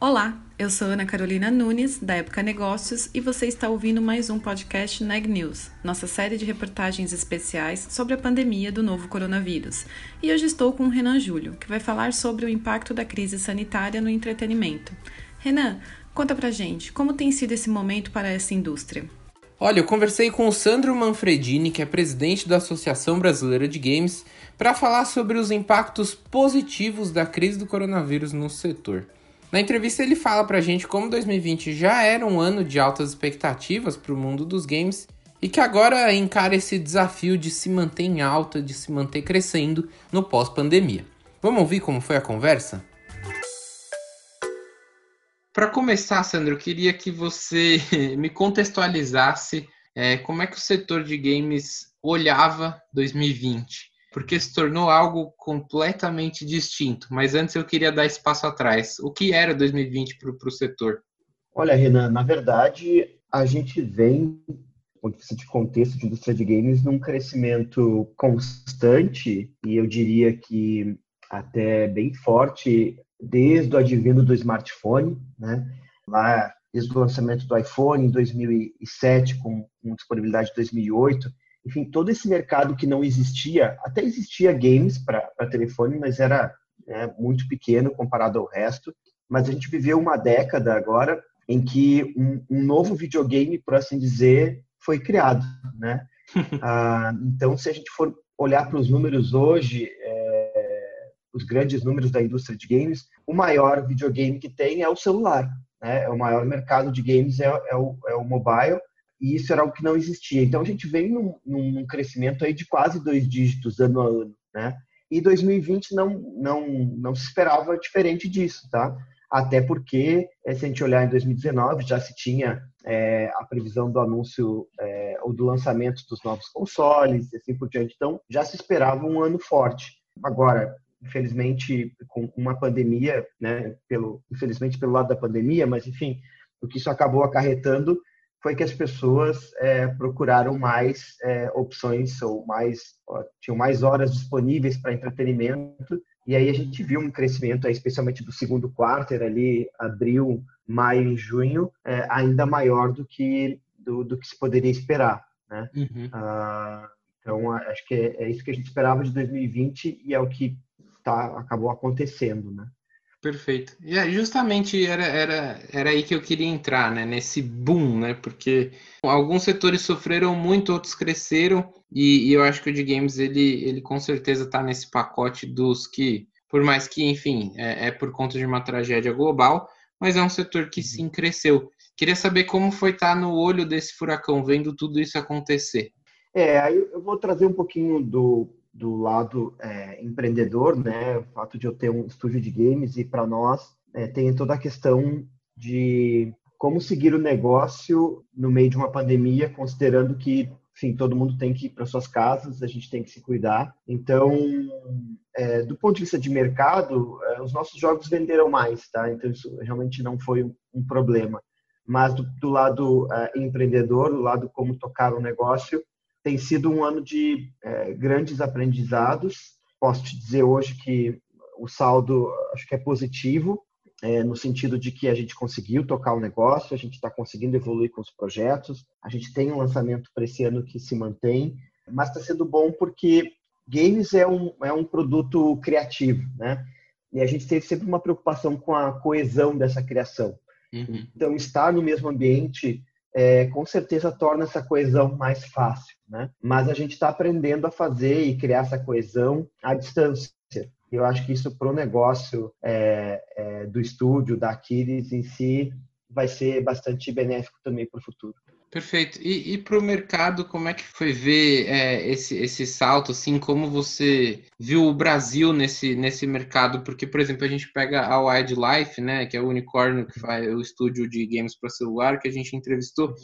Olá, eu sou Ana Carolina Nunes, da Época Negócios, e você está ouvindo mais um podcast Neg News, nossa série de reportagens especiais sobre a pandemia do novo coronavírus. E hoje estou com o Renan Júlio, que vai falar sobre o impacto da crise sanitária no entretenimento. Renan, conta pra gente, como tem sido esse momento para essa indústria? Olha, eu conversei com o Sandro Manfredini, que é presidente da Associação Brasileira de Games, para falar sobre os impactos positivos da crise do coronavírus no setor. Na entrevista ele fala pra gente como 2020 já era um ano de altas expectativas para o mundo dos games e que agora encara esse desafio de se manter em alta, de se manter crescendo no pós-pandemia. Vamos ouvir como foi a conversa? Para começar, Sandro, eu queria que você me contextualizasse é, como é que o setor de games olhava 2020 porque se tornou algo completamente distinto. Mas antes eu queria dar espaço atrás. O que era 2020 para o setor? Olha, Renan, na verdade, a gente vem, do ponto de vista de contexto de indústria de games, num crescimento constante, e eu diria que até bem forte, desde o advento do smartphone, né? Lá, desde o lançamento do iPhone em 2007, com, com disponibilidade de 2008, enfim, todo esse mercado que não existia, até existia games para telefone, mas era né, muito pequeno comparado ao resto. Mas a gente viveu uma década agora em que um, um novo videogame, por assim dizer, foi criado, né? ah, então, se a gente for olhar para os números hoje, é, os grandes números da indústria de games, o maior videogame que tem é o celular. Né? É o maior mercado de games é, é, o, é o mobile e isso era algo que não existia. Então a gente vem num, num crescimento aí de quase dois dígitos ano a ano, né? E 2020 não não não se esperava diferente disso, tá? Até porque eh, se a gente olhar em 2019 já se tinha é, a previsão do anúncio é, ou do lançamento dos novos consoles e assim por diante. Então já se esperava um ano forte. Agora infelizmente com uma pandemia, né? Pelo infelizmente pelo lado da pandemia, mas enfim o que isso acabou acarretando foi que as pessoas é, procuraram mais é, opções ou mais ó, tinham mais horas disponíveis para entretenimento e aí a gente viu um crescimento, especialmente do segundo quarto, ali abril, maio e junho, é, ainda maior do que do, do, que se poderia esperar, né? Uhum. Ah, então acho que é, é, isso que a gente esperava de 2020 e é o que tá acabou acontecendo, né? Perfeito. E é, justamente era, era, era aí que eu queria entrar, né? Nesse boom, né? Porque alguns setores sofreram muito, outros cresceram, e, e eu acho que o de games, ele, ele com certeza está nesse pacote dos que, por mais que, enfim, é, é, por conta de uma tragédia global, mas é um setor que sim cresceu. Queria saber como foi estar tá no olho desse furacão, vendo tudo isso acontecer. É, aí eu vou trazer um pouquinho do do lado é, empreendedor, né? O fato de eu ter um estúdio de games e para nós é, tem toda a questão de como seguir o negócio no meio de uma pandemia, considerando que, enfim, todo mundo tem que ir para suas casas, a gente tem que se cuidar. Então, é, do ponto de vista de mercado, é, os nossos jogos venderam mais, tá? Então isso realmente não foi um, problema. Mas do, do lado é, empreendedor, do lado como tocar o negócio, tem sido um ano de é, grandes aprendizados. Posso te dizer hoje que o saldo acho que é positivo, é, no sentido de que a gente conseguiu tocar o negócio, a gente está conseguindo evoluir com os projetos, a gente tem um lançamento para esse ano que se mantém, mas está sendo bom porque games é um, é um produto criativo, né? E a gente teve sempre uma preocupação com a coesão dessa criação. Uhum. Então, estar no mesmo ambiente é, com certeza torna essa coesão mais fácil, né? Mas a gente está aprendendo a fazer e criar essa coesão à distância. Eu acho que isso para o negócio é, é, do estúdio, da Aquiles em si, vai ser bastante benéfico também para o futuro. Perfeito. E, e para o mercado, como é que foi ver é, esse, esse salto? Assim, como você viu o Brasil nesse, nesse mercado? Porque, por exemplo, a gente pega a Wildlife, né, que é o unicórnio que faz o estúdio de games para celular que a gente entrevistou.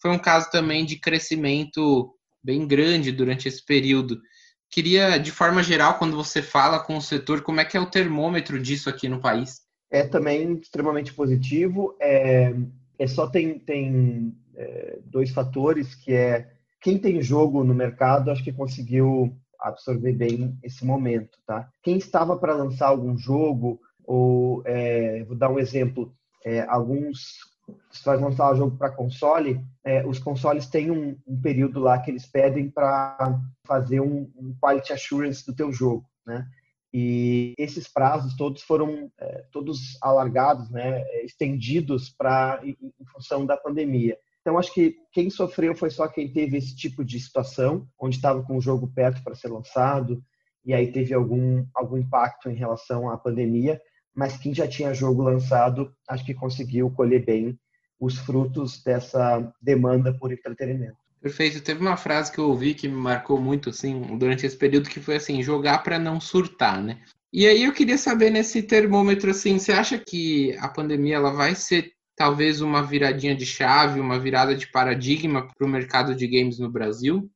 Foi um caso também de crescimento bem grande durante esse período. Queria, de forma geral, quando você fala com o setor, como é que é o termômetro disso aqui no país? É também extremamente positivo. É, é só tem, tem é, dois fatores, que é quem tem jogo no mercado, acho que conseguiu absorver bem esse momento, tá? Quem estava para lançar algum jogo, ou é, vou dar um exemplo, é, alguns se vai lançar o jogo para console, é, os consoles têm um, um, período lá que eles pedem para fazer um, um, quality assurance do teu jogo, né? E esses prazos todos foram é, todos alargados, né, estendidos para em, em função da pandemia. Então, acho que quem sofreu foi só quem teve esse tipo de situação, onde estava com o jogo perto para ser lançado, e aí teve algum, algum impacto em relação à pandemia mas quem já tinha jogo lançado, acho que conseguiu colher bem os frutos dessa demanda por entretenimento. Perfeito. Teve uma frase que eu ouvi que me marcou muito assim durante esse período que foi assim, jogar para não surtar, né? E aí eu queria saber nesse termômetro assim, você acha que a pandemia ela vai ser talvez uma viradinha de chave, uma virada de paradigma para o mercado de games no Brasil?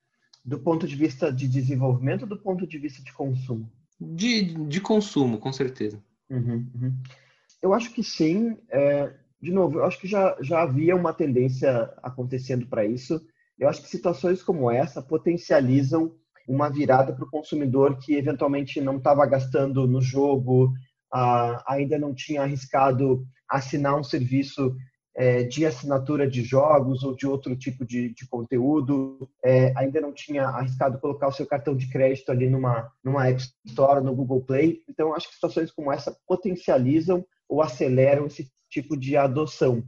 Do ponto de vista de desenvolvimento ou do ponto de vista de consumo? De, de consumo, com certeza. Uhum, uhum. Eu acho que sim. É, de novo, eu acho que já, já havia uma tendência acontecendo para isso. Eu acho que situações como essa potencializam uma virada para o consumidor que eventualmente não estava gastando no jogo, ah, ainda não tinha arriscado assinar um serviço é, de assinatura de jogos ou de outro tipo de, de conteúdo, é, ainda não tinha arriscado colocar o seu cartão de crédito ali numa, numa App Store, no Google Play. Então, acho que situações como essa potencializam ou aceleram esse tipo de adoção.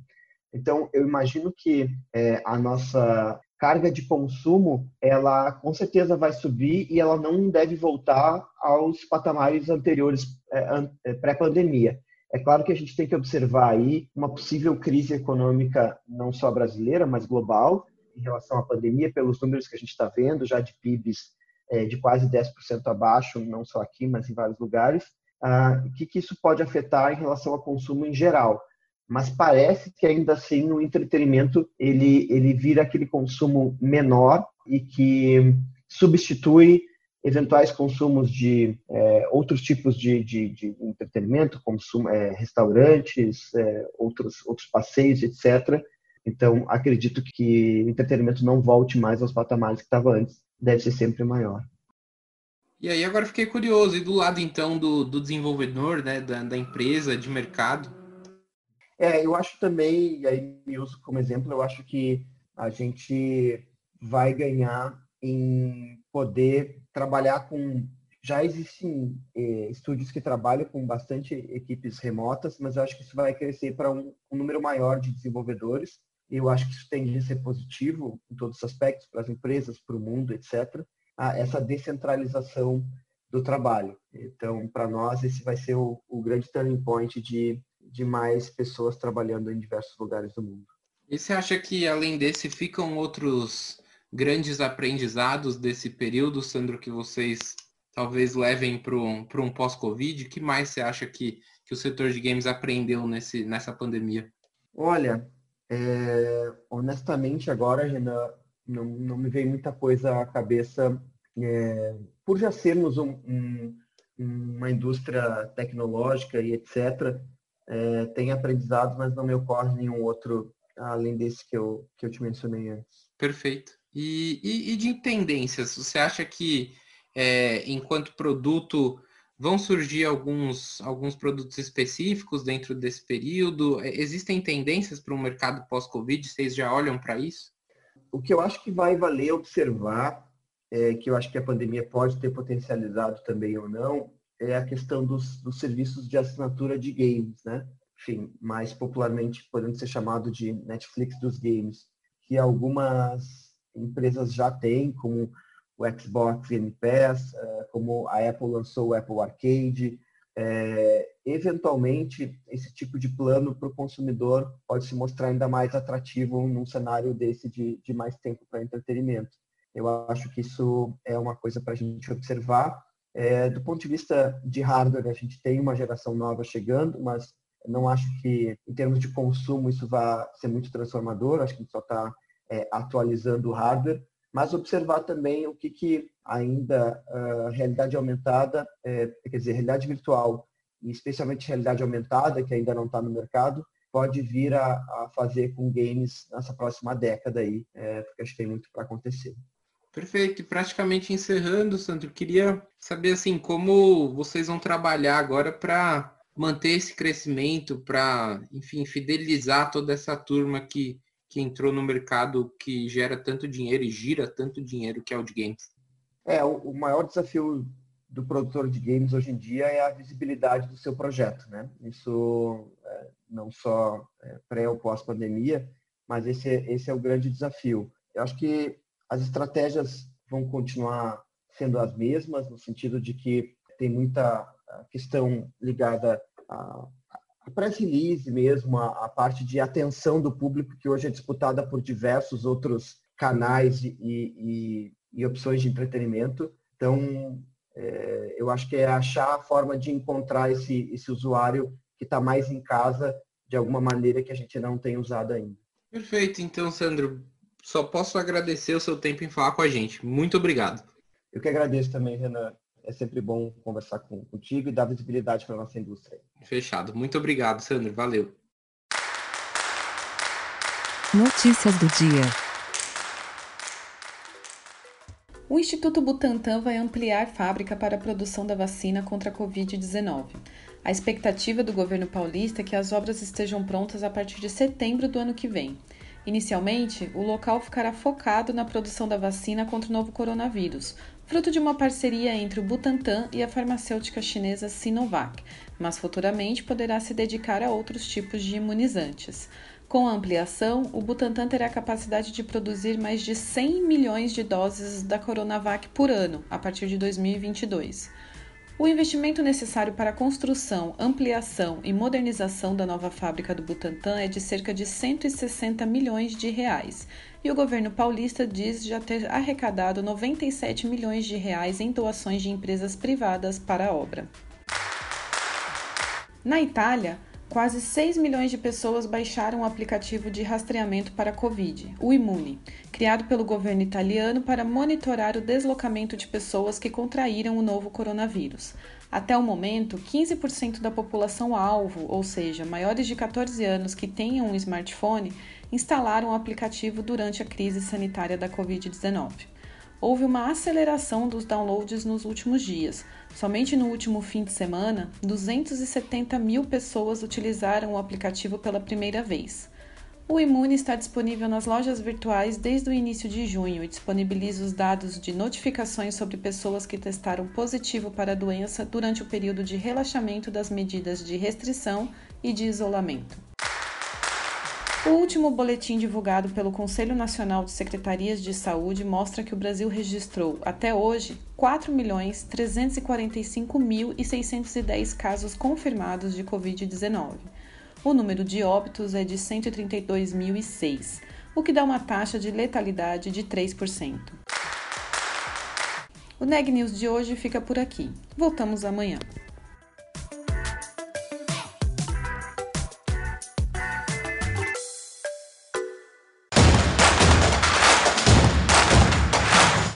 Então, eu imagino que é, a nossa carga de consumo, ela com certeza vai subir e ela não deve voltar aos patamares anteriores é, é, pré-pandemia. É claro que a gente tem que observar aí uma possível crise econômica, não só brasileira, mas global, em relação à pandemia, pelos números que a gente está vendo, já de PIBs é, de quase 10% abaixo, não só aqui, mas em vários lugares. Ah, o que, que isso pode afetar em relação ao consumo em geral? Mas parece que ainda assim o entretenimento ele, ele vira aquele consumo menor e que substitui eventuais consumos de é, outros tipos de, de, de entretenimento, como é, restaurantes, é, outros, outros passeios, etc. Então, acredito que o entretenimento não volte mais aos patamares que estava antes, deve ser sempre maior. E aí, agora fiquei curioso, e do lado então do, do desenvolvedor, né, da, da empresa, de mercado? É, eu acho também, e aí me uso como exemplo, eu acho que a gente vai ganhar em poder trabalhar com. Já existem eh, estúdios que trabalham com bastante equipes remotas, mas eu acho que isso vai crescer para um, um número maior de desenvolvedores. Eu acho que isso tende a ser positivo em todos os aspectos, para as empresas, para o mundo, etc. Essa descentralização do trabalho. Então, para nós, esse vai ser o, o grande turning point de, de mais pessoas trabalhando em diversos lugares do mundo. E você acha que, além desse, ficam outros grandes aprendizados desse período, Sandro, que vocês talvez levem para um, um pós-Covid? O que mais você acha que, que o setor de games aprendeu nesse, nessa pandemia? Olha, é, honestamente agora, Renan, não, não me vem muita coisa à cabeça. É, por já sermos um, um, uma indústria tecnológica e etc., é, tem aprendizado, mas não me ocorre nenhum outro além desse que eu, que eu te mencionei antes. Perfeito. E, e, e de tendências, você acha que é, enquanto produto vão surgir alguns, alguns produtos específicos dentro desse período? É, existem tendências para o mercado pós-Covid? Vocês já olham para isso? O que eu acho que vai valer observar, é, que eu acho que a pandemia pode ter potencializado também ou não, é a questão dos, dos serviços de assinatura de games, né? Enfim, mais popularmente podendo ser chamado de Netflix dos games, que algumas empresas já têm, como o Xbox Game Pass, eh, como a Apple lançou o Apple Arcade. É, eventualmente, esse tipo de plano para o consumidor pode se mostrar ainda mais atrativo num cenário desse de, de mais tempo para entretenimento. Eu acho que isso é uma coisa para a gente observar. É, do ponto de vista de hardware, a gente tem uma geração nova chegando, mas não acho que, em termos de consumo, isso vai ser muito transformador. Acho que a gente só está é, atualizando o hardware, mas observar também o que, que ainda a realidade aumentada, é, quer dizer, realidade virtual e especialmente realidade aumentada, que ainda não está no mercado, pode vir a, a, fazer com games nessa próxima década aí, é, porque acho que tem muito para acontecer. Perfeito. Praticamente encerrando, Sandro, queria saber assim como vocês vão trabalhar agora para manter esse crescimento, para, enfim, fidelizar toda essa turma que, que entrou no mercado que gera tanto dinheiro e gira tanto dinheiro que é o de games. É, o, maior desafio do produtor de games hoje em dia é a visibilidade do seu projeto, né? Isso é, não só é, pré ou pós pandemia, mas esse, é, esse é o grande desafio. Eu acho que as estratégias vão continuar sendo as mesmas, no sentido de que tem muita questão ligada a, a press release mesmo, a, parte de atenção do público, que hoje é disputada por diversos outros canais e, e, e opções de entretenimento. Então, é, eu acho que é achar a forma de encontrar esse, esse usuário que está mais em casa de alguma maneira que a gente não tem usado ainda. Perfeito. Então, Sandro, só posso agradecer o seu tempo em falar com a gente. Muito obrigado. Eu que agradeço também, Renan. É sempre bom conversar com, contigo e dar visibilidade para a nossa indústria. Fechado. Muito obrigado, Sandro. Valeu. Notícias do dia. O Instituto Butantan vai ampliar fábrica para a produção da vacina contra a Covid-19. A expectativa do governo paulista é que as obras estejam prontas a partir de setembro do ano que vem. Inicialmente, o local ficará focado na produção da vacina contra o novo coronavírus, fruto de uma parceria entre o Butantan e a farmacêutica chinesa Sinovac, mas futuramente poderá se dedicar a outros tipos de imunizantes. Com a ampliação, o Butantan terá a capacidade de produzir mais de 100 milhões de doses da Coronavac por ano a partir de 2022. O investimento necessário para a construção, ampliação e modernização da nova fábrica do Butantan é de cerca de 160 milhões de reais, e o governo paulista diz já ter arrecadado 97 milhões de reais em doações de empresas privadas para a obra. Na Itália, Quase 6 milhões de pessoas baixaram o aplicativo de rastreamento para a Covid, o Imune, criado pelo governo italiano para monitorar o deslocamento de pessoas que contraíram o novo coronavírus. Até o momento, 15% da população alvo, ou seja, maiores de 14 anos que tenham um smartphone, instalaram o aplicativo durante a crise sanitária da Covid-19 houve uma aceleração dos downloads nos últimos dias. Somente no último fim de semana, 270 mil pessoas utilizaram o aplicativo pela primeira vez. O Imune está disponível nas lojas virtuais desde o início de junho e disponibiliza os dados de notificações sobre pessoas que testaram positivo para a doença durante o período de relaxamento das medidas de restrição e de isolamento. O último boletim divulgado pelo Conselho Nacional de Secretarias de Saúde mostra que o Brasil registrou, até hoje, 4.345.610 casos confirmados de Covid-19. O número de óbitos é de 132.006, o que dá uma taxa de letalidade de 3%. O Neg News de hoje fica por aqui. Voltamos amanhã.